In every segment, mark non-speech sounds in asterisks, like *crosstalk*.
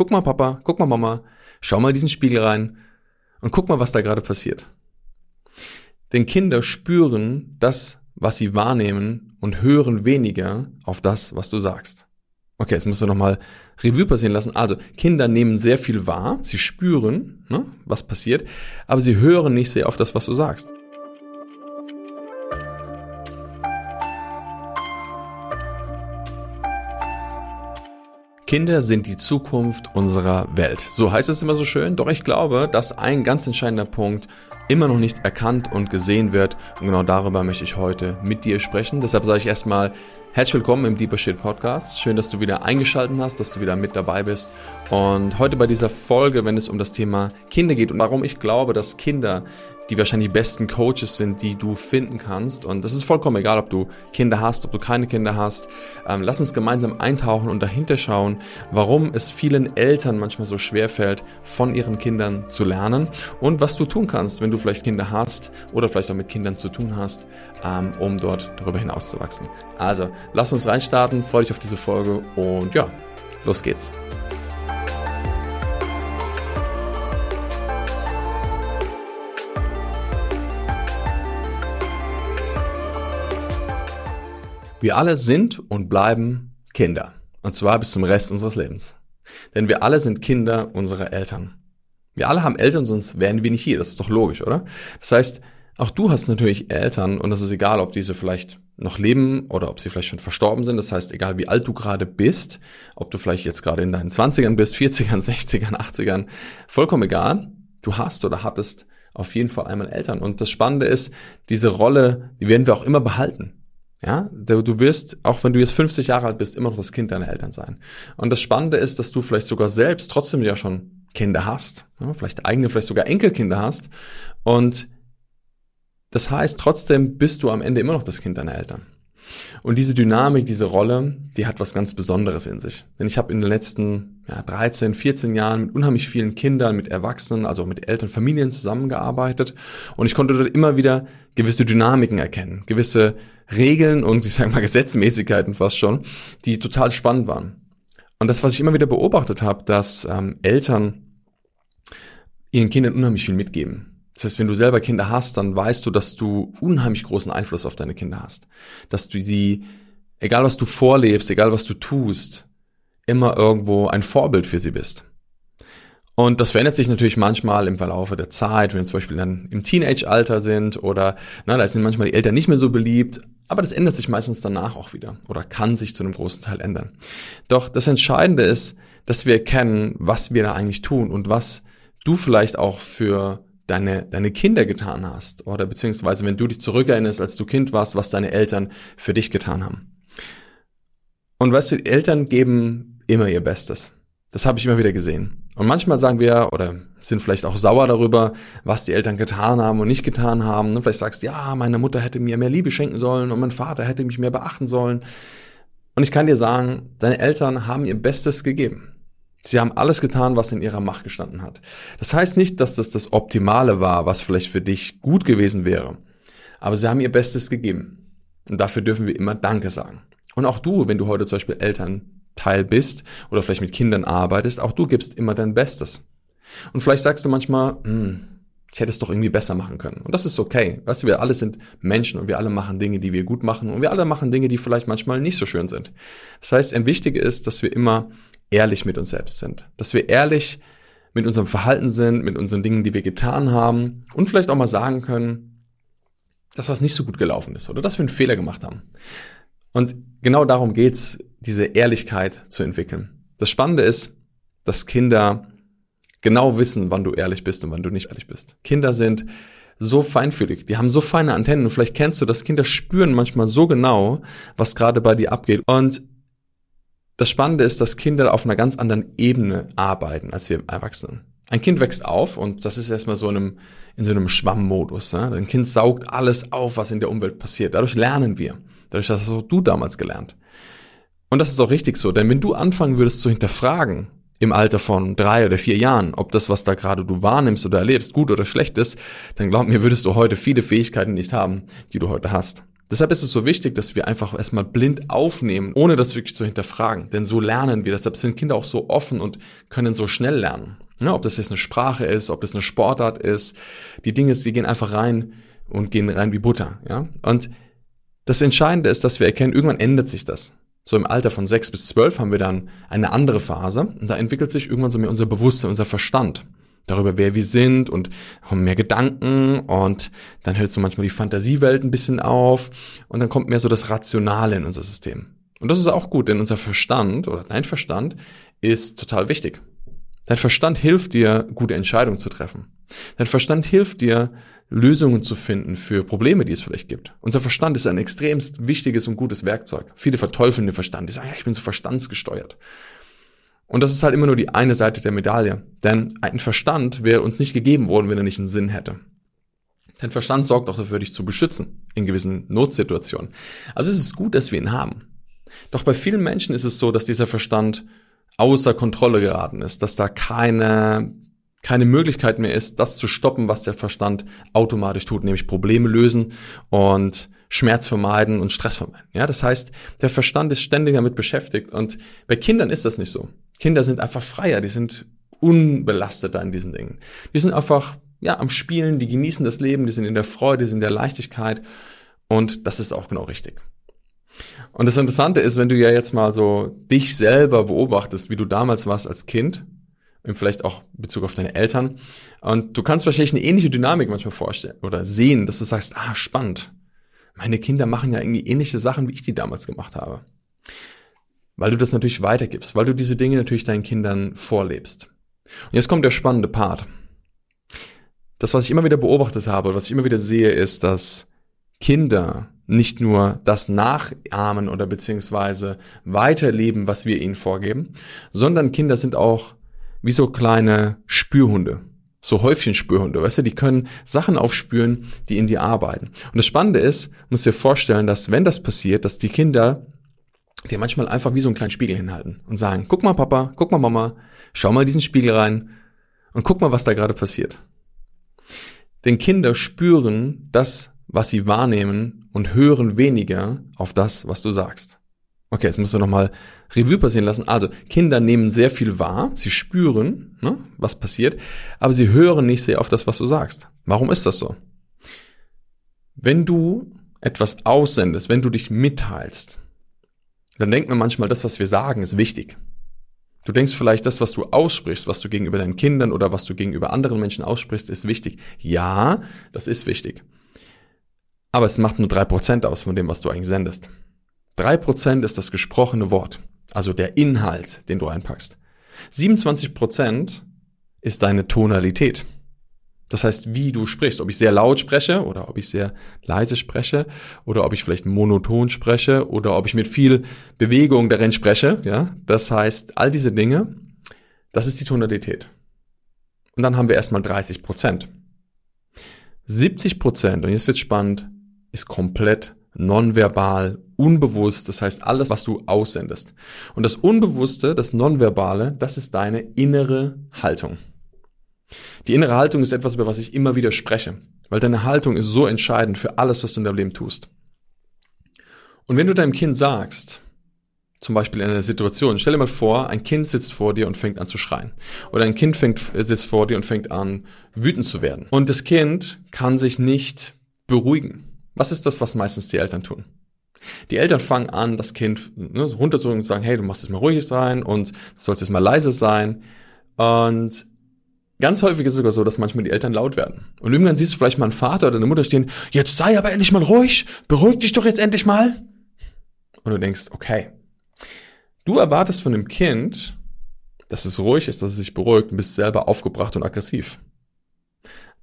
guck mal Papa, guck mal Mama, schau mal diesen Spiegel rein und guck mal, was da gerade passiert. Denn Kinder spüren das, was sie wahrnehmen und hören weniger auf das, was du sagst. Okay, jetzt musst du nochmal Revue passieren lassen. Also, Kinder nehmen sehr viel wahr, sie spüren, ne, was passiert, aber sie hören nicht sehr auf das, was du sagst. Kinder sind die Zukunft unserer Welt. So heißt es immer so schön. Doch ich glaube, dass ein ganz entscheidender Punkt immer noch nicht erkannt und gesehen wird. Und genau darüber möchte ich heute mit dir sprechen. Deshalb sage ich erstmal herzlich willkommen im Deeper Shit Podcast. Schön, dass du wieder eingeschaltet hast, dass du wieder mit dabei bist. Und heute bei dieser Folge, wenn es um das Thema Kinder geht und warum ich glaube, dass Kinder die wahrscheinlich die besten Coaches sind, die du finden kannst. Und das ist vollkommen egal, ob du Kinder hast, ob du keine Kinder hast. Ähm, lass uns gemeinsam eintauchen und dahinter schauen, warum es vielen Eltern manchmal so schwer fällt, von ihren Kindern zu lernen und was du tun kannst, wenn du vielleicht Kinder hast oder vielleicht auch mit Kindern zu tun hast, ähm, um dort darüber hinaus zu wachsen. Also, lass uns reinstarten, freue dich auf diese Folge und ja, los geht's. Wir alle sind und bleiben Kinder. Und zwar bis zum Rest unseres Lebens. Denn wir alle sind Kinder unserer Eltern. Wir alle haben Eltern, sonst wären wir nicht hier. Das ist doch logisch, oder? Das heißt, auch du hast natürlich Eltern und es ist egal, ob diese vielleicht noch leben oder ob sie vielleicht schon verstorben sind. Das heißt, egal wie alt du gerade bist, ob du vielleicht jetzt gerade in deinen 20ern bist, 40ern, 60ern, 80ern, vollkommen egal. Du hast oder hattest auf jeden Fall einmal Eltern. Und das Spannende ist, diese Rolle, die werden wir auch immer behalten. Ja, du wirst, auch wenn du jetzt 50 Jahre alt bist, immer noch das Kind deiner Eltern sein. Und das Spannende ist, dass du vielleicht sogar selbst trotzdem ja schon Kinder hast, ja, vielleicht eigene, vielleicht sogar Enkelkinder hast. Und das heißt, trotzdem bist du am Ende immer noch das Kind deiner Eltern. Und diese Dynamik, diese Rolle, die hat was ganz Besonderes in sich. Denn ich habe in den letzten ja, 13, 14 Jahren mit unheimlich vielen Kindern, mit Erwachsenen, also mit Eltern, Familien zusammengearbeitet. Und ich konnte dort immer wieder gewisse Dynamiken erkennen, gewisse Regeln und ich sage mal Gesetzmäßigkeiten fast schon, die total spannend waren. Und das, was ich immer wieder beobachtet habe, dass ähm, Eltern ihren Kindern unheimlich viel mitgeben. Das heißt, wenn du selber Kinder hast, dann weißt du, dass du unheimlich großen Einfluss auf deine Kinder hast. Dass du sie, egal was du vorlebst, egal was du tust, immer irgendwo ein Vorbild für sie bist. Und das verändert sich natürlich manchmal im Verlaufe der Zeit, wenn wir zum Beispiel dann im Teenage-Alter sind oder na, da sind manchmal die Eltern nicht mehr so beliebt, aber das ändert sich meistens danach auch wieder oder kann sich zu einem großen Teil ändern. Doch das Entscheidende ist, dass wir erkennen, was wir da eigentlich tun und was du vielleicht auch für deine, deine Kinder getan hast oder beziehungsweise wenn du dich zurückerinnerst, als du Kind warst, was deine Eltern für dich getan haben. Und weißt du, Eltern geben immer ihr Bestes. Das habe ich immer wieder gesehen. Und manchmal sagen wir oder sind vielleicht auch sauer darüber, was die Eltern getan haben und nicht getan haben. Und vielleicht sagst du, ja, meine Mutter hätte mir mehr Liebe schenken sollen und mein Vater hätte mich mehr beachten sollen. Und ich kann dir sagen, deine Eltern haben ihr Bestes gegeben. Sie haben alles getan, was in ihrer Macht gestanden hat. Das heißt nicht, dass das das Optimale war, was vielleicht für dich gut gewesen wäre. Aber sie haben ihr Bestes gegeben. Und dafür dürfen wir immer Danke sagen. Und auch du, wenn du heute zum Beispiel Elternteil bist oder vielleicht mit Kindern arbeitest, auch du gibst immer dein Bestes. Und vielleicht sagst du manchmal, hm, ich hätte es doch irgendwie besser machen können. Und das ist okay. Weißt du, wir alle sind Menschen und wir alle machen Dinge, die wir gut machen und wir alle machen Dinge, die vielleicht manchmal nicht so schön sind. Das heißt, ein wichtig ist, dass wir immer ehrlich mit uns selbst sind. Dass wir ehrlich mit unserem Verhalten sind, mit unseren Dingen, die wir getan haben und vielleicht auch mal sagen können, dass was nicht so gut gelaufen ist oder dass wir einen Fehler gemacht haben. Und genau darum geht's, diese Ehrlichkeit zu entwickeln. Das Spannende ist, dass Kinder genau wissen, wann du ehrlich bist und wann du nicht ehrlich bist. Kinder sind so feinfühlig, die haben so feine Antennen und vielleicht kennst du das, Kinder spüren manchmal so genau, was gerade bei dir abgeht. Und das Spannende ist, dass Kinder auf einer ganz anderen Ebene arbeiten als wir Erwachsenen. Ein Kind wächst auf und das ist erstmal so in einem, in so einem Schwammmodus. Ne? Ein Kind saugt alles auf, was in der Umwelt passiert. Dadurch lernen wir. Dadurch hast auch du damals gelernt. Und das ist auch richtig so, denn wenn du anfangen würdest zu hinterfragen, im Alter von drei oder vier Jahren, ob das, was da gerade du wahrnimmst oder erlebst, gut oder schlecht ist, dann glaub mir, würdest du heute viele Fähigkeiten nicht haben, die du heute hast. Deshalb ist es so wichtig, dass wir einfach erstmal blind aufnehmen, ohne das wirklich zu hinterfragen. Denn so lernen wir. Deshalb sind Kinder auch so offen und können so schnell lernen. Ja, ob das jetzt eine Sprache ist, ob das eine Sportart ist. Die Dinge, die gehen einfach rein und gehen rein wie Butter. Ja? Und das Entscheidende ist, dass wir erkennen, irgendwann ändert sich das. So im Alter von sechs bis zwölf haben wir dann eine andere Phase und da entwickelt sich irgendwann so mehr unser Bewusstsein, unser Verstand darüber, wer wir sind und haben mehr Gedanken und dann hört so manchmal die Fantasiewelt ein bisschen auf und dann kommt mehr so das Rationale in unser System. Und das ist auch gut, denn unser Verstand oder dein Verstand ist total wichtig. Dein Verstand hilft dir, gute Entscheidungen zu treffen. Dein Verstand hilft dir, Lösungen zu finden für Probleme, die es vielleicht gibt. Unser Verstand ist ein extremst wichtiges und gutes Werkzeug. Viele verteufeln den Verstand. Die sagen, ja, ich bin so verstandsgesteuert. Und das ist halt immer nur die eine Seite der Medaille. Denn ein Verstand wäre uns nicht gegeben worden, wenn er nicht einen Sinn hätte. Dein Verstand sorgt auch dafür, dich zu beschützen in gewissen Notsituationen. Also es ist gut, dass wir ihn haben. Doch bei vielen Menschen ist es so, dass dieser Verstand außer Kontrolle geraten ist, dass da keine, keine Möglichkeit mehr ist, das zu stoppen, was der Verstand automatisch tut, nämlich Probleme lösen und Schmerz vermeiden und Stress vermeiden. Ja, das heißt, der Verstand ist ständig damit beschäftigt und bei Kindern ist das nicht so. Kinder sind einfach freier, die sind unbelasteter in diesen Dingen. Die sind einfach, ja, am Spielen, die genießen das Leben, die sind in der Freude, die sind in der Leichtigkeit und das ist auch genau richtig. Und das Interessante ist, wenn du ja jetzt mal so dich selber beobachtest, wie du damals warst als Kind, vielleicht auch in Bezug auf deine Eltern, und du kannst wahrscheinlich eine ähnliche Dynamik manchmal vorstellen oder sehen, dass du sagst, ah, spannend. Meine Kinder machen ja irgendwie ähnliche Sachen, wie ich die damals gemacht habe weil du das natürlich weitergibst, weil du diese Dinge natürlich deinen Kindern vorlebst. Und jetzt kommt der spannende Part. Das, was ich immer wieder beobachtet habe, was ich immer wieder sehe, ist, dass Kinder nicht nur das nachahmen oder beziehungsweise weiterleben, was wir ihnen vorgeben, sondern Kinder sind auch wie so kleine Spürhunde, so Häufchenspürhunde, weißt du, die können Sachen aufspüren, die in dir arbeiten. Und das Spannende ist, musst dir vorstellen, dass wenn das passiert, dass die Kinder dir manchmal einfach wie so einen kleinen Spiegel hinhalten und sagen, guck mal Papa, guck mal Mama, schau mal diesen Spiegel rein und guck mal, was da gerade passiert. Denn Kinder spüren das, was sie wahrnehmen und hören weniger auf das, was du sagst. Okay, jetzt müssen wir nochmal Revue passieren lassen. Also, Kinder nehmen sehr viel wahr, sie spüren, ne, was passiert, aber sie hören nicht sehr auf das, was du sagst. Warum ist das so? Wenn du etwas aussendest, wenn du dich mitteilst, dann denkt man manchmal, das, was wir sagen, ist wichtig. Du denkst vielleicht, das, was du aussprichst, was du gegenüber deinen Kindern oder was du gegenüber anderen Menschen aussprichst, ist wichtig. Ja, das ist wichtig. Aber es macht nur drei Prozent aus von dem, was du eigentlich sendest. Drei Prozent ist das gesprochene Wort, also der Inhalt, den du einpackst. 27% ist deine Tonalität. Das heißt, wie du sprichst, ob ich sehr laut spreche oder ob ich sehr leise spreche oder ob ich vielleicht monoton spreche oder ob ich mit viel Bewegung darin spreche, ja. Das heißt, all diese Dinge, das ist die Tonalität. Und dann haben wir erstmal 30 Prozent. 70 Prozent, und jetzt wird spannend, ist komplett nonverbal, unbewusst, das heißt alles, was du aussendest. Und das Unbewusste, das Nonverbale, das ist deine innere Haltung. Die innere Haltung ist etwas, über was ich immer wieder spreche, weil deine Haltung ist so entscheidend für alles, was du in deinem Leben tust. Und wenn du deinem Kind sagst, zum Beispiel in einer Situation, stell dir mal vor, ein Kind sitzt vor dir und fängt an zu schreien. Oder ein Kind fängt, sitzt vor dir und fängt an, wütend zu werden. Und das Kind kann sich nicht beruhigen. Was ist das, was meistens die Eltern tun? Die Eltern fangen an, das Kind ne, runterzuholen und sagen, hey, du machst jetzt mal ruhig sein und du sollst jetzt mal leise sein. Und Ganz häufig ist es sogar so, dass manchmal die Eltern laut werden. Und irgendwann siehst du vielleicht mal einen Vater oder eine Mutter stehen, jetzt sei aber endlich mal ruhig, beruhig dich doch jetzt endlich mal. Und du denkst, okay. Du erwartest von dem Kind, dass es ruhig ist, dass es sich beruhigt und bist selber aufgebracht und aggressiv.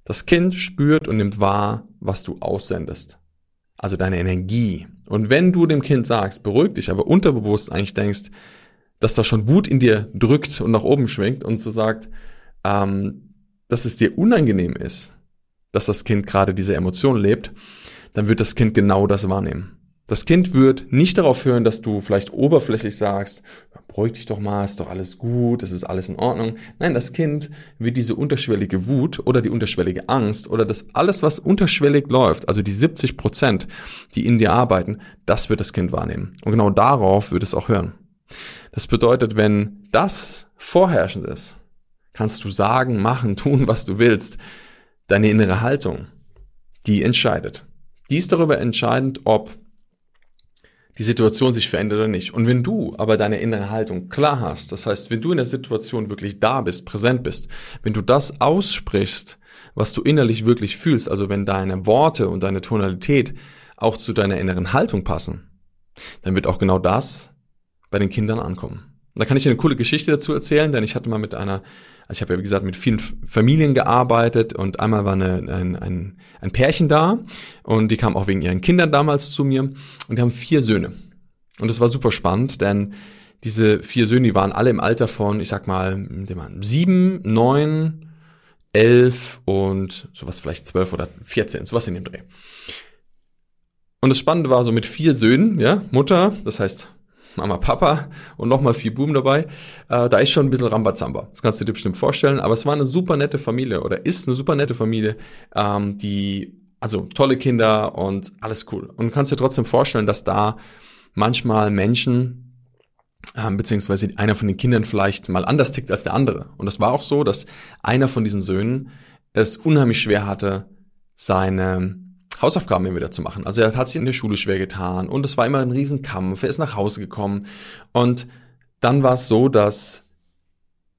Das Kind spürt und nimmt wahr, was du aussendest. Also deine Energie. Und wenn du dem Kind sagst, beruhig dich, aber unterbewusst eigentlich denkst, dass da schon Wut in dir drückt und nach oben schwingt und so sagt, ähm, dass es dir unangenehm ist, dass das Kind gerade diese Emotion lebt, dann wird das Kind genau das wahrnehmen. Das Kind wird nicht darauf hören, dass du vielleicht oberflächlich sagst, beruhig dich doch mal, ist doch alles gut, es ist alles in Ordnung. Nein, das Kind wird diese unterschwellige Wut oder die unterschwellige Angst oder das alles, was unterschwellig läuft, also die 70 Prozent, die in dir arbeiten, das wird das Kind wahrnehmen. Und genau darauf wird es auch hören. Das bedeutet, wenn das vorherrschend ist, kannst du sagen, machen, *laughs* tun, was du willst. Deine innere Haltung, die entscheidet. Die ist darüber entscheidend, ob die Situation sich verändert oder nicht. Und wenn du aber deine innere Haltung klar hast, das heißt, wenn du in der Situation wirklich da bist, präsent bist, wenn du das aussprichst, was du innerlich wirklich fühlst, also wenn deine Worte und deine Tonalität auch zu deiner inneren Haltung passen, dann wird auch genau das bei den Kindern ankommen. Da kann ich dir eine coole Geschichte dazu erzählen, denn ich hatte mal mit einer also ich habe ja, wie gesagt, mit vielen Familien gearbeitet und einmal war eine, ein, ein, ein Pärchen da und die kamen auch wegen ihren Kindern damals zu mir und die haben vier Söhne. Und das war super spannend, denn diese vier Söhne, die waren alle im Alter von, ich sag mal, waren sieben, neun, elf und sowas vielleicht zwölf oder vierzehn, sowas in dem Dreh. Und das Spannende war so mit vier Söhnen, ja, Mutter, das heißt Mama, Papa und nochmal vier Buben dabei. Äh, da ist schon ein bisschen Rambazamba. Das kannst du dir bestimmt vorstellen. Aber es war eine super nette Familie oder ist eine super nette Familie, ähm, die, also tolle Kinder und alles cool. Und kannst dir trotzdem vorstellen, dass da manchmal Menschen, ähm, beziehungsweise einer von den Kindern vielleicht mal anders tickt als der andere. Und das war auch so, dass einer von diesen Söhnen es unheimlich schwer hatte, seine Hausaufgaben immer wieder zu machen. Also er hat sich in der Schule schwer getan und es war immer ein Riesenkampf. Er ist nach Hause gekommen und dann war es so, dass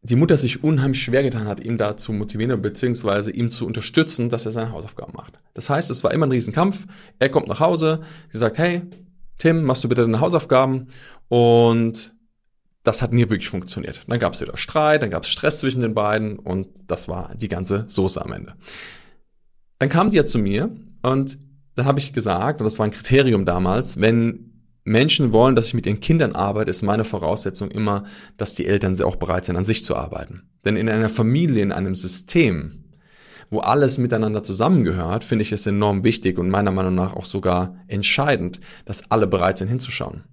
die Mutter sich unheimlich schwer getan hat, ihm da zu motivieren beziehungsweise ihm zu unterstützen, dass er seine Hausaufgaben macht. Das heißt, es war immer ein Riesenkampf. Er kommt nach Hause, sie sagt, hey, Tim, machst du bitte deine Hausaufgaben? Und das hat nie wirklich funktioniert. Dann gab es wieder Streit, dann gab es Stress zwischen den beiden und das war die ganze Soße am Ende. Dann kam die ja zu mir und dann habe ich gesagt, und das war ein Kriterium damals, wenn Menschen wollen, dass ich mit ihren Kindern arbeite, ist meine Voraussetzung immer, dass die Eltern auch bereit sind, an sich zu arbeiten. Denn in einer Familie, in einem System, wo alles miteinander zusammengehört, finde ich es enorm wichtig und meiner Meinung nach auch sogar entscheidend, dass alle bereit sind hinzuschauen.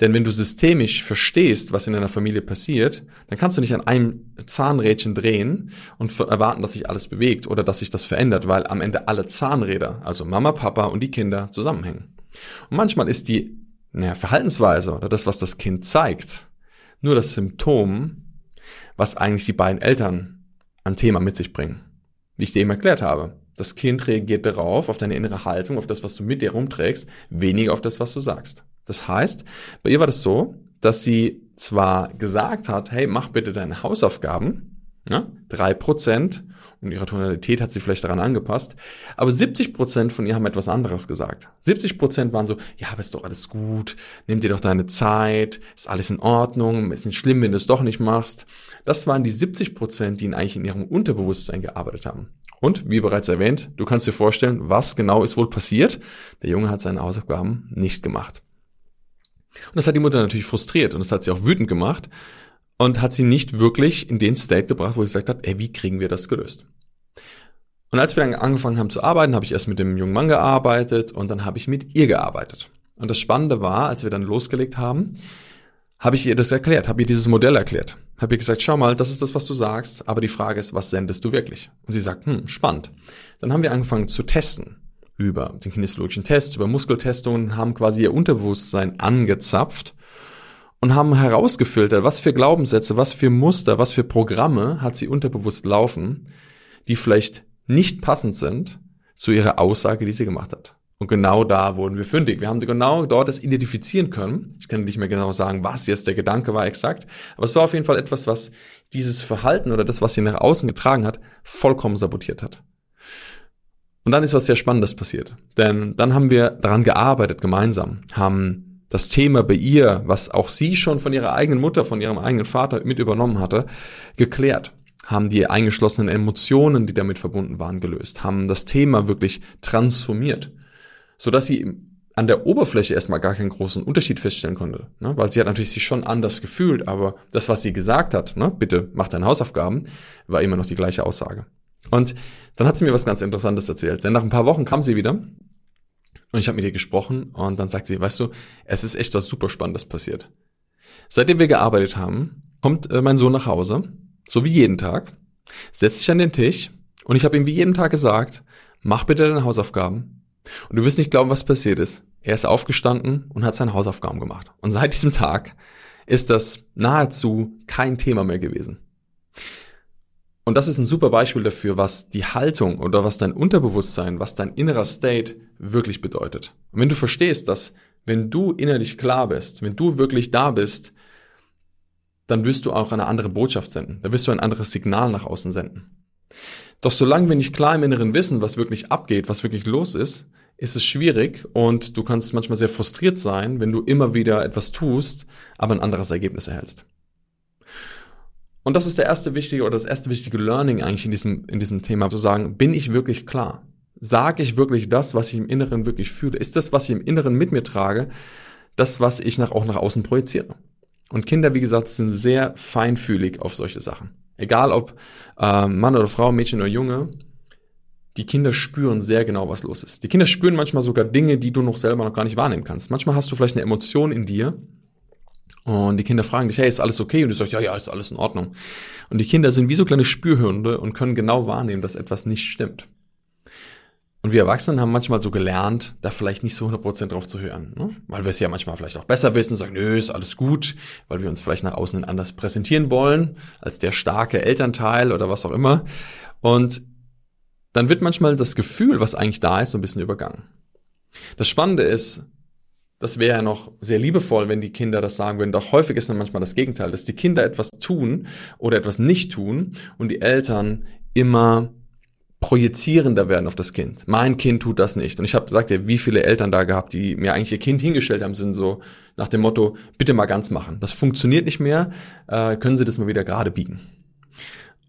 Denn wenn du systemisch verstehst, was in einer Familie passiert, dann kannst du nicht an einem Zahnrädchen drehen und erwarten, dass sich alles bewegt oder dass sich das verändert, weil am Ende alle Zahnräder, also Mama, Papa und die Kinder zusammenhängen. Und manchmal ist die naja, Verhaltensweise oder das, was das Kind zeigt, nur das Symptom, was eigentlich die beiden Eltern an Thema mit sich bringen. Wie ich dir eben erklärt habe. Das Kind reagiert darauf, auf deine innere Haltung, auf das, was du mit dir rumträgst, weniger auf das, was du sagst. Das heißt, bei ihr war das so, dass sie zwar gesagt hat, hey, mach bitte deine Hausaufgaben, drei Prozent und ihre Tonalität hat sie vielleicht daran angepasst, aber 70 Prozent von ihr haben etwas anderes gesagt. 70 Prozent waren so, ja, aber ist doch alles gut, nimm dir doch deine Zeit, ist alles in Ordnung, ist nicht schlimm, wenn du es doch nicht machst. Das waren die 70 Prozent, die eigentlich in ihrem Unterbewusstsein gearbeitet haben. Und wie bereits erwähnt, du kannst dir vorstellen, was genau ist wohl passiert. Der Junge hat seine Hausaufgaben nicht gemacht. Und das hat die Mutter natürlich frustriert und das hat sie auch wütend gemacht und hat sie nicht wirklich in den State gebracht, wo sie gesagt hat, ey, wie kriegen wir das gelöst? Und als wir dann angefangen haben zu arbeiten, habe ich erst mit dem jungen Mann gearbeitet und dann habe ich mit ihr gearbeitet. Und das Spannende war, als wir dann losgelegt haben, habe ich ihr das erklärt, habe ihr dieses Modell erklärt. Habe ihr gesagt, schau mal, das ist das, was du sagst, aber die Frage ist, was sendest du wirklich? Und sie sagt, hm, spannend. Dann haben wir angefangen zu testen über den kinesiologischen Test, über Muskeltestungen, haben quasi ihr Unterbewusstsein angezapft und haben herausgefiltert, was für Glaubenssätze, was für Muster, was für Programme hat sie unterbewusst laufen, die vielleicht nicht passend sind zu ihrer Aussage, die sie gemacht hat. Und genau da wurden wir fündig. Wir haben genau dort das identifizieren können. Ich kann nicht mehr genau sagen, was jetzt der Gedanke war exakt, aber es war auf jeden Fall etwas, was dieses Verhalten oder das, was sie nach außen getragen hat, vollkommen sabotiert hat. Und dann ist was sehr Spannendes passiert. Denn dann haben wir daran gearbeitet gemeinsam, haben das Thema bei ihr, was auch sie schon von ihrer eigenen Mutter, von ihrem eigenen Vater mit übernommen hatte, geklärt haben die eingeschlossenen Emotionen, die damit verbunden waren, gelöst, haben das Thema wirklich transformiert, so dass sie an der Oberfläche erstmal gar keinen großen Unterschied feststellen konnte, ne? weil sie hat natürlich sich schon anders gefühlt, aber das, was sie gesagt hat, ne? bitte mach deine Hausaufgaben, war immer noch die gleiche Aussage. Und dann hat sie mir was ganz Interessantes erzählt. Denn nach ein paar Wochen kam sie wieder Und ich habe mit ihr gesprochen und dann sagt sie, weißt du, es ist echt was super Spannendes passiert. Seitdem wir gearbeitet haben, kommt äh, mein Sohn nach Hause, so wie jeden Tag, setzt sich an den Tisch und ich habe ihm wie jeden Tag gesagt, mach bitte deine Hausaufgaben. Und du wirst nicht glauben, was passiert ist. Er ist aufgestanden und hat seine Hausaufgaben gemacht. Und seit diesem Tag ist das nahezu kein Thema mehr gewesen. Und das ist ein super Beispiel dafür, was die Haltung oder was dein Unterbewusstsein, was dein innerer State wirklich bedeutet. Und wenn du verstehst, dass wenn du innerlich klar bist, wenn du wirklich da bist, dann wirst du auch eine andere Botschaft senden. Dann wirst du ein anderes Signal nach außen senden. Doch solange wir nicht klar im Inneren wissen, was wirklich abgeht, was wirklich los ist, ist es schwierig und du kannst manchmal sehr frustriert sein, wenn du immer wieder etwas tust, aber ein anderes Ergebnis erhältst. Und das ist der erste wichtige oder das erste wichtige Learning eigentlich in diesem, in diesem Thema, zu sagen, bin ich wirklich klar? Sage ich wirklich das, was ich im Inneren wirklich fühle? Ist das, was ich im Inneren mit mir trage, das, was ich nach, auch nach außen projiziere? Und Kinder, wie gesagt, sind sehr feinfühlig auf solche Sachen. Egal ob äh, Mann oder Frau, Mädchen oder Junge, die Kinder spüren sehr genau, was los ist. Die Kinder spüren manchmal sogar Dinge, die du noch selber noch gar nicht wahrnehmen kannst. Manchmal hast du vielleicht eine Emotion in dir, und die Kinder fragen dich, hey, ist alles okay? Und du sagst, ja, ja, ist alles in Ordnung. Und die Kinder sind wie so kleine Spürhunde und können genau wahrnehmen, dass etwas nicht stimmt. Und wir Erwachsenen haben manchmal so gelernt, da vielleicht nicht so 100% drauf zu hören. Ne? Weil wir es ja manchmal vielleicht auch besser wissen, sagen, nö, ist alles gut, weil wir uns vielleicht nach außen anders präsentieren wollen, als der starke Elternteil oder was auch immer. Und dann wird manchmal das Gefühl, was eigentlich da ist, so ein bisschen übergangen. Das Spannende ist, das wäre ja noch sehr liebevoll, wenn die Kinder das sagen würden. Doch häufig ist dann manchmal das Gegenteil, dass die Kinder etwas tun oder etwas nicht tun und die Eltern immer projizierender werden auf das Kind. Mein Kind tut das nicht. Und ich habe gesagt, ja, wie viele Eltern da gehabt, die mir eigentlich ihr Kind hingestellt haben, sind so nach dem Motto, bitte mal ganz machen. Das funktioniert nicht mehr, äh, können Sie das mal wieder gerade biegen.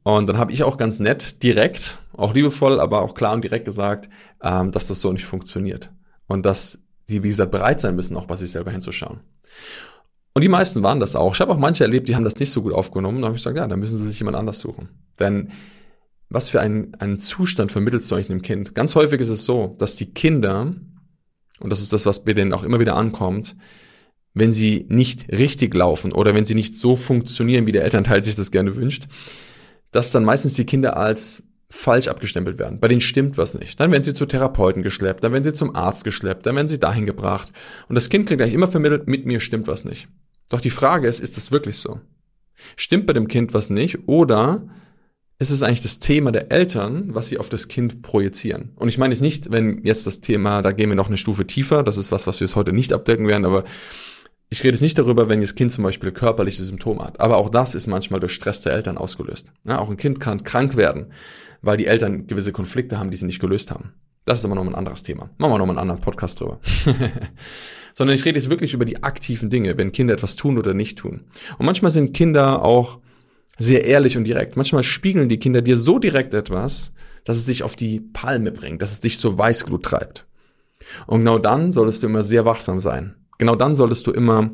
Und dann habe ich auch ganz nett, direkt, auch liebevoll, aber auch klar und direkt gesagt, ähm, dass das so nicht funktioniert. Und dass die, wie gesagt, bereit sein müssen, auch bei sich selber hinzuschauen. Und die meisten waren das auch. Ich habe auch manche erlebt, die haben das nicht so gut aufgenommen. Da habe ich gesagt, ja, dann müssen sie sich jemand anders suchen. Denn was für einen, einen Zustand vermittelst du eigentlich einem Kind? Ganz häufig ist es so, dass die Kinder, und das ist das, was bei denen auch immer wieder ankommt, wenn sie nicht richtig laufen oder wenn sie nicht so funktionieren, wie der Elternteil sich das gerne wünscht, dass dann meistens die Kinder als falsch abgestempelt werden. Bei denen stimmt was nicht. Dann werden sie zu Therapeuten geschleppt, dann werden sie zum Arzt geschleppt, dann werden sie dahin gebracht. Und das Kind kriegt eigentlich immer vermittelt, mit mir stimmt was nicht. Doch die Frage ist, ist das wirklich so? Stimmt bei dem Kind was nicht oder ist es eigentlich das Thema der Eltern, was sie auf das Kind projizieren? Und ich meine jetzt nicht, wenn jetzt das Thema, da gehen wir noch eine Stufe tiefer, das ist was, was wir jetzt heute nicht abdecken werden, aber ich rede jetzt nicht darüber, wenn das Kind zum Beispiel körperliche Symptome hat. Aber auch das ist manchmal durch Stress der Eltern ausgelöst. Ja, auch ein Kind kann krank werden, weil die Eltern gewisse Konflikte haben, die sie nicht gelöst haben. Das ist aber noch ein anderes Thema. Machen wir noch mal einen anderen Podcast drüber. *laughs* Sondern ich rede jetzt wirklich über die aktiven Dinge, wenn Kinder etwas tun oder nicht tun. Und manchmal sind Kinder auch sehr ehrlich und direkt. Manchmal spiegeln die Kinder dir so direkt etwas, dass es dich auf die Palme bringt, dass es dich zur Weißglut treibt. Und genau dann solltest du immer sehr wachsam sein genau dann solltest du immer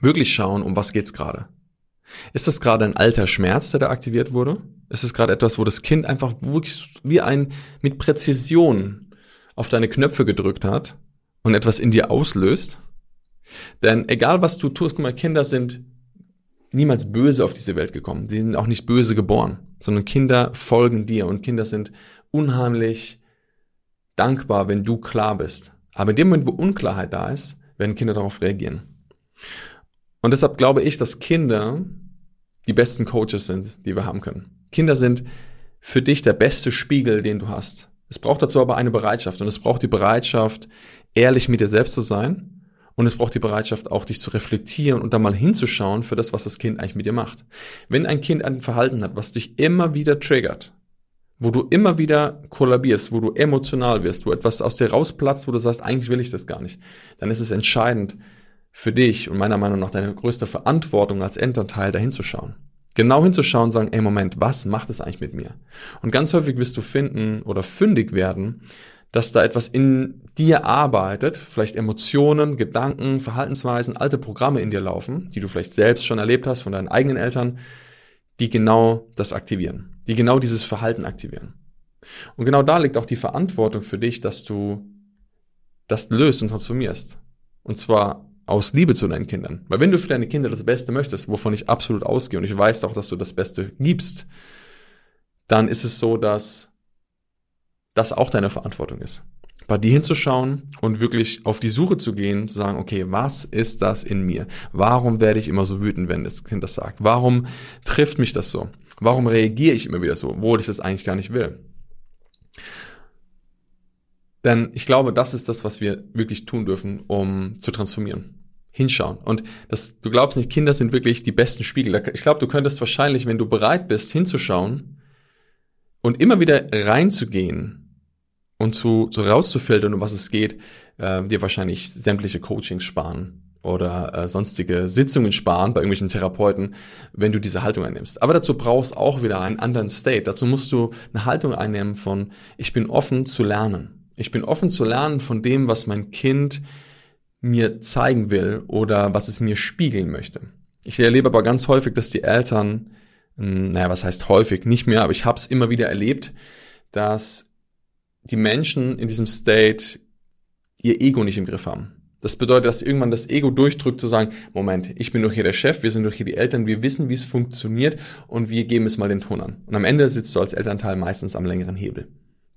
wirklich schauen, um was geht's gerade. Ist das gerade ein alter Schmerz, der da aktiviert wurde? Ist es gerade etwas, wo das Kind einfach wirklich wie ein mit Präzision auf deine Knöpfe gedrückt hat und etwas in dir auslöst? Denn egal was du tust, guck mal, Kinder sind niemals böse auf diese Welt gekommen. Sie sind auch nicht böse geboren, sondern Kinder folgen dir und Kinder sind unheimlich dankbar, wenn du klar bist. Aber in dem Moment, wo Unklarheit da ist, werden Kinder darauf reagieren. Und deshalb glaube ich, dass Kinder die besten Coaches sind, die wir haben können. Kinder sind für dich der beste Spiegel, den du hast. Es braucht dazu aber eine Bereitschaft und es braucht die Bereitschaft, ehrlich mit dir selbst zu sein und es braucht die Bereitschaft auch, dich zu reflektieren und da mal hinzuschauen für das, was das Kind eigentlich mit dir macht. Wenn ein Kind ein Verhalten hat, was dich immer wieder triggert, wo du immer wieder kollabierst, wo du emotional wirst, wo etwas aus dir rausplatzt, wo du sagst, eigentlich will ich das gar nicht, dann ist es entscheidend für dich und meiner Meinung nach deine größte Verantwortung als Elternteil dahin zu schauen. Genau hinzuschauen und sagen, ey Moment, was macht es eigentlich mit mir? Und ganz häufig wirst du finden oder fündig werden, dass da etwas in dir arbeitet, vielleicht Emotionen, Gedanken, Verhaltensweisen, alte Programme in dir laufen, die du vielleicht selbst schon erlebt hast von deinen eigenen Eltern, die genau das aktivieren die genau dieses Verhalten aktivieren. Und genau da liegt auch die Verantwortung für dich, dass du das löst und transformierst. Und zwar aus Liebe zu deinen Kindern. Weil wenn du für deine Kinder das Beste möchtest, wovon ich absolut ausgehe und ich weiß auch, dass du das Beste gibst, dann ist es so, dass das auch deine Verantwortung ist. Bei dir hinzuschauen und wirklich auf die Suche zu gehen, zu sagen, okay, was ist das in mir? Warum werde ich immer so wütend, wenn das Kind das sagt? Warum trifft mich das so? Warum reagiere ich immer wieder so, obwohl ich das eigentlich gar nicht will? Denn ich glaube, das ist das, was wir wirklich tun dürfen, um zu transformieren. Hinschauen. Und das, du glaubst nicht, Kinder sind wirklich die besten Spiegel. Ich glaube, du könntest wahrscheinlich, wenn du bereit bist, hinzuschauen und immer wieder reinzugehen und zu, zu rauszufiltern, um was es geht, äh, dir wahrscheinlich sämtliche Coachings sparen oder äh, sonstige Sitzungen sparen bei irgendwelchen Therapeuten, wenn du diese Haltung einnimmst. Aber dazu brauchst auch wieder einen anderen State. Dazu musst du eine Haltung einnehmen von, ich bin offen zu lernen. Ich bin offen zu lernen von dem, was mein Kind mir zeigen will oder was es mir spiegeln möchte. Ich erlebe aber ganz häufig, dass die Eltern, hm, naja, was heißt häufig, nicht mehr, aber ich habe es immer wieder erlebt, dass die Menschen in diesem State ihr Ego nicht im Griff haben. Das bedeutet, dass irgendwann das Ego durchdrückt zu sagen, Moment, ich bin doch hier der Chef, wir sind doch hier die Eltern, wir wissen, wie es funktioniert und wir geben es mal den Ton an. Und am Ende sitzt du als Elternteil meistens am längeren Hebel.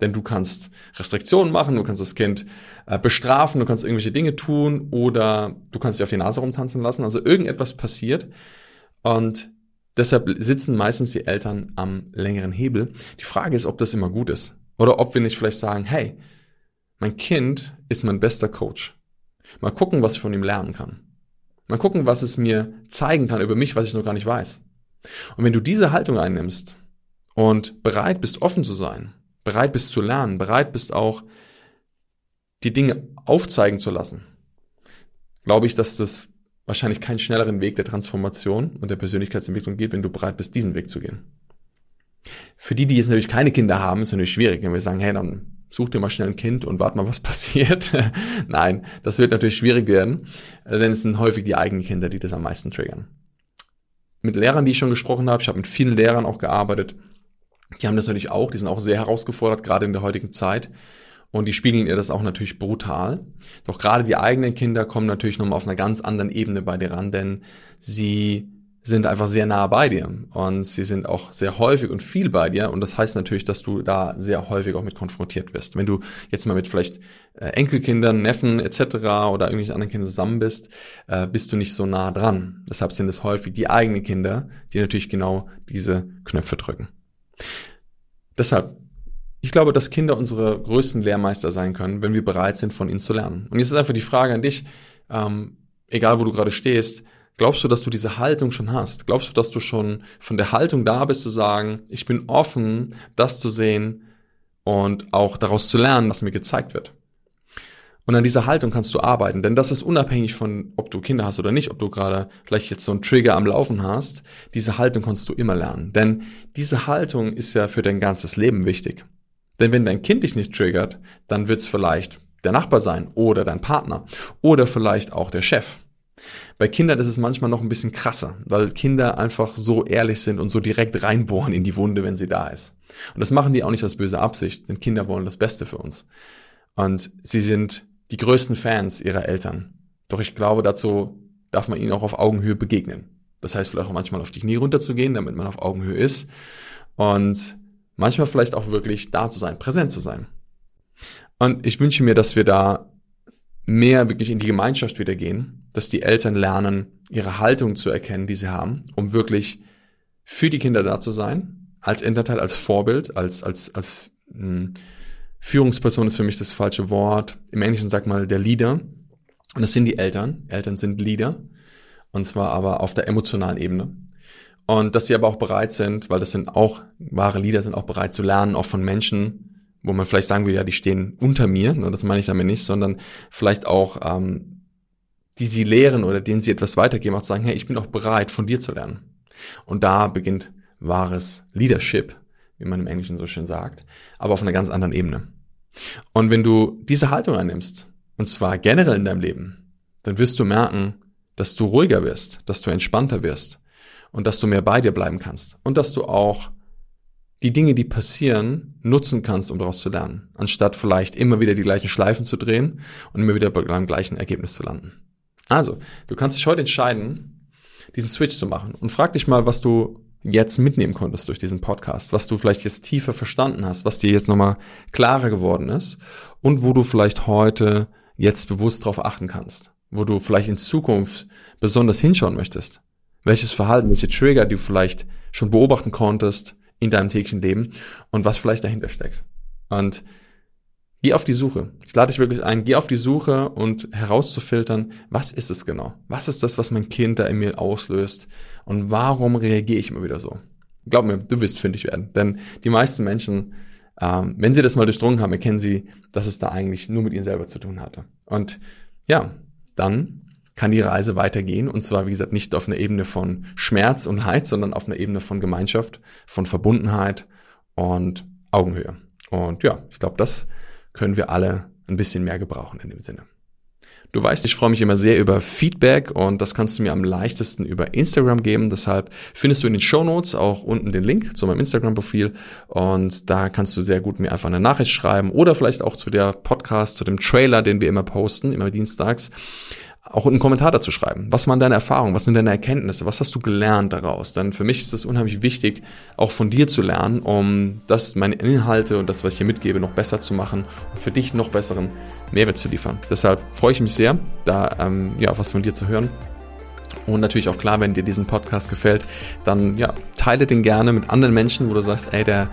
Denn du kannst Restriktionen machen, du kannst das Kind äh, bestrafen, du kannst irgendwelche Dinge tun oder du kannst dich auf die Nase rumtanzen lassen. Also irgendetwas passiert und deshalb sitzen meistens die Eltern am längeren Hebel. Die Frage ist, ob das immer gut ist oder ob wir nicht vielleicht sagen, hey, mein Kind ist mein bester Coach. Mal gucken, was ich von ihm lernen kann. Mal gucken, was es mir zeigen kann über mich, was ich noch gar nicht weiß. Und wenn du diese Haltung einnimmst und bereit bist, offen zu sein, bereit bist zu lernen, bereit bist auch, die Dinge aufzeigen zu lassen, glaube ich, dass das wahrscheinlich keinen schnelleren Weg der Transformation und der Persönlichkeitsentwicklung geht, wenn du bereit bist, diesen Weg zu gehen. Für die, die jetzt natürlich keine Kinder haben, ist es natürlich schwierig, wenn wir sagen, hey, dann such dir mal schnell ein Kind und warte mal, was *laughs* passiert. Nein, das wird natürlich schwierig werden, denn es sind häufig die eigenen Kinder, die das am meisten triggern. Mit Lehrern, die ich schon gesprochen habe, ich habe mit vielen Lehrern auch gearbeitet, die haben das natürlich auch, die sind auch sehr herausgefordert, gerade in der heutigen Zeit. Und die spiegeln ihr das auch natürlich brutal. Doch gerade die eigenen Kinder kommen natürlich nochmal auf einer ganz anderen Ebene bei dir ran, denn sie sind einfach sehr nah bei dir und sie sind auch sehr häufig und viel bei dir und das heißt natürlich, dass du da sehr häufig auch mit konfrontiert wirst. Wenn du jetzt mal mit vielleicht äh, Enkelkindern, Neffen etc. oder irgendwelchen anderen Kindern zusammen bist, äh, bist du nicht so nah dran. Deshalb sind es häufig die eigenen Kinder, die natürlich genau diese Knöpfe drücken. Deshalb, ich glaube, dass Kinder unsere größten Lehrmeister sein können, wenn wir bereit sind, von ihnen zu lernen. Und jetzt ist einfach die Frage an dich, ähm, egal wo du gerade stehst, glaubst du, dass du diese Haltung schon hast? Glaubst du, dass du schon von der Haltung da bist zu sagen, ich bin offen, das zu sehen und auch daraus zu lernen, was mir gezeigt wird? Und an dieser Haltung kannst du arbeiten, denn das ist unabhängig von, ob du Kinder hast oder nicht, ob du gerade vielleicht jetzt so einen Trigger am Laufen hast. Diese Haltung kannst du immer lernen, denn diese Haltung ist ja für dein ganzes Leben wichtig. Denn wenn dein Kind dich nicht triggert, dann wird es vielleicht der Nachbar sein oder dein Partner oder vielleicht auch der Chef. Bei Kindern ist es manchmal noch ein bisschen krasser, weil Kinder einfach so ehrlich sind und so direkt reinbohren in die Wunde, wenn sie da ist. Und das machen die auch nicht aus böser Absicht, denn Kinder wollen das Beste für uns. Und sie sind die größten Fans ihrer Eltern. Doch ich glaube, dazu darf man ihnen auch auf Augenhöhe begegnen. Das heißt, vielleicht auch manchmal auf die Knie runterzugehen, damit man auf Augenhöhe ist. Und manchmal vielleicht auch wirklich da zu sein, präsent zu sein. Und ich wünsche mir, dass wir da mehr wirklich in die Gemeinschaft wieder gehen, dass die Eltern lernen, ihre Haltung zu erkennen, die sie haben, um wirklich für die Kinder da zu sein, als Elternteil, als Vorbild, als, als, als mh, hm, Führungsperson ist für mich das falsche Wort. Im Englischen sagt mal der Leader. Und das sind die Eltern. Eltern sind Leader. Und zwar aber auf der emotionalen Ebene. Und dass sie aber auch bereit sind, weil das sind auch, wahre Leader sind auch bereit zu lernen, auch von Menschen, wo man vielleicht sagen will, ja, die stehen unter mir, ne, das meine ich damit nicht, sondern vielleicht auch, ähm, die sie lehren oder denen sie etwas weitergeben, auch zu sagen, hey, ich bin auch bereit, von dir zu lernen. Und da beginnt wahres Leadership, wie man im Englischen so schön sagt, aber auf einer ganz anderen Ebene. Und wenn du diese Haltung einnimmst, und zwar generell in deinem Leben, dann wirst du merken, dass du ruhiger wirst, dass du entspannter wirst und dass du mehr bei dir bleiben kannst und dass du auch die Dinge, die passieren, nutzen kannst, um daraus zu lernen, anstatt vielleicht immer wieder die gleichen Schleifen zu drehen und immer wieder beim gleichen Ergebnis zu landen. Also, du kannst dich heute entscheiden, diesen Switch zu machen und frag dich mal, was du jetzt mitnehmen konntest durch diesen Podcast, was du vielleicht jetzt tiefer verstanden hast, was dir jetzt nochmal klarer geworden ist und wo du vielleicht heute jetzt bewusst darauf achten kannst, wo du vielleicht in Zukunft besonders hinschauen möchtest. Welches Verhalten, welche Trigger du vielleicht schon beobachten konntest, in deinem täglichen Leben und was vielleicht dahinter steckt. Und geh auf die Suche. Ich lade dich wirklich ein, geh auf die Suche und herauszufiltern, was ist es genau? Was ist das, was mein Kind da in mir auslöst? Und warum reagiere ich immer wieder so? Glaub mir, du wirst fündig werden. Denn die meisten Menschen, ähm, wenn sie das mal durchdrungen haben, erkennen sie, dass es da eigentlich nur mit ihnen selber zu tun hatte. Und ja, dann kann die Reise weitergehen. Und zwar, wie gesagt, nicht auf einer Ebene von Schmerz und Leid, sondern auf einer Ebene von Gemeinschaft, von Verbundenheit und Augenhöhe. Und ja, ich glaube, das können wir alle ein bisschen mehr gebrauchen in dem Sinne. Du weißt, ich freue mich immer sehr über Feedback und das kannst du mir am leichtesten über Instagram geben. Deshalb findest du in den Show Notes auch unten den Link zu meinem Instagram-Profil und da kannst du sehr gut mir einfach eine Nachricht schreiben oder vielleicht auch zu der Podcast, zu dem Trailer, den wir immer posten, immer dienstags auch einen Kommentar dazu schreiben. Was waren deine Erfahrungen? Was sind deine Erkenntnisse? Was hast du gelernt daraus? Denn für mich ist es unheimlich wichtig, auch von dir zu lernen, um das, meine Inhalte und das, was ich hier mitgebe, noch besser zu machen und für dich noch besseren Mehrwert zu liefern. Deshalb freue ich mich sehr, da ähm, ja was von dir zu hören. Und natürlich auch klar, wenn dir diesen Podcast gefällt, dann ja, teile den gerne mit anderen Menschen, wo du sagst, ey, der,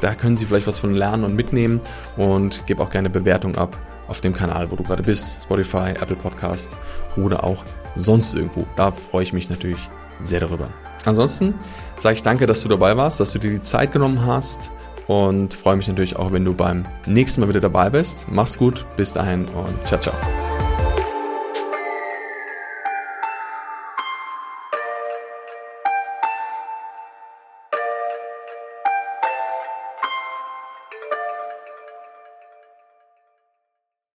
da können sie vielleicht was von lernen und mitnehmen und gib auch gerne Bewertung ab auf dem Kanal, wo du gerade bist, Spotify, Apple Podcast oder auch sonst irgendwo. Da freue ich mich natürlich sehr darüber. Ansonsten sage ich danke, dass du dabei warst, dass du dir die Zeit genommen hast und freue mich natürlich auch, wenn du beim nächsten Mal wieder dabei bist. Mach's gut, bis dahin und ciao, ciao.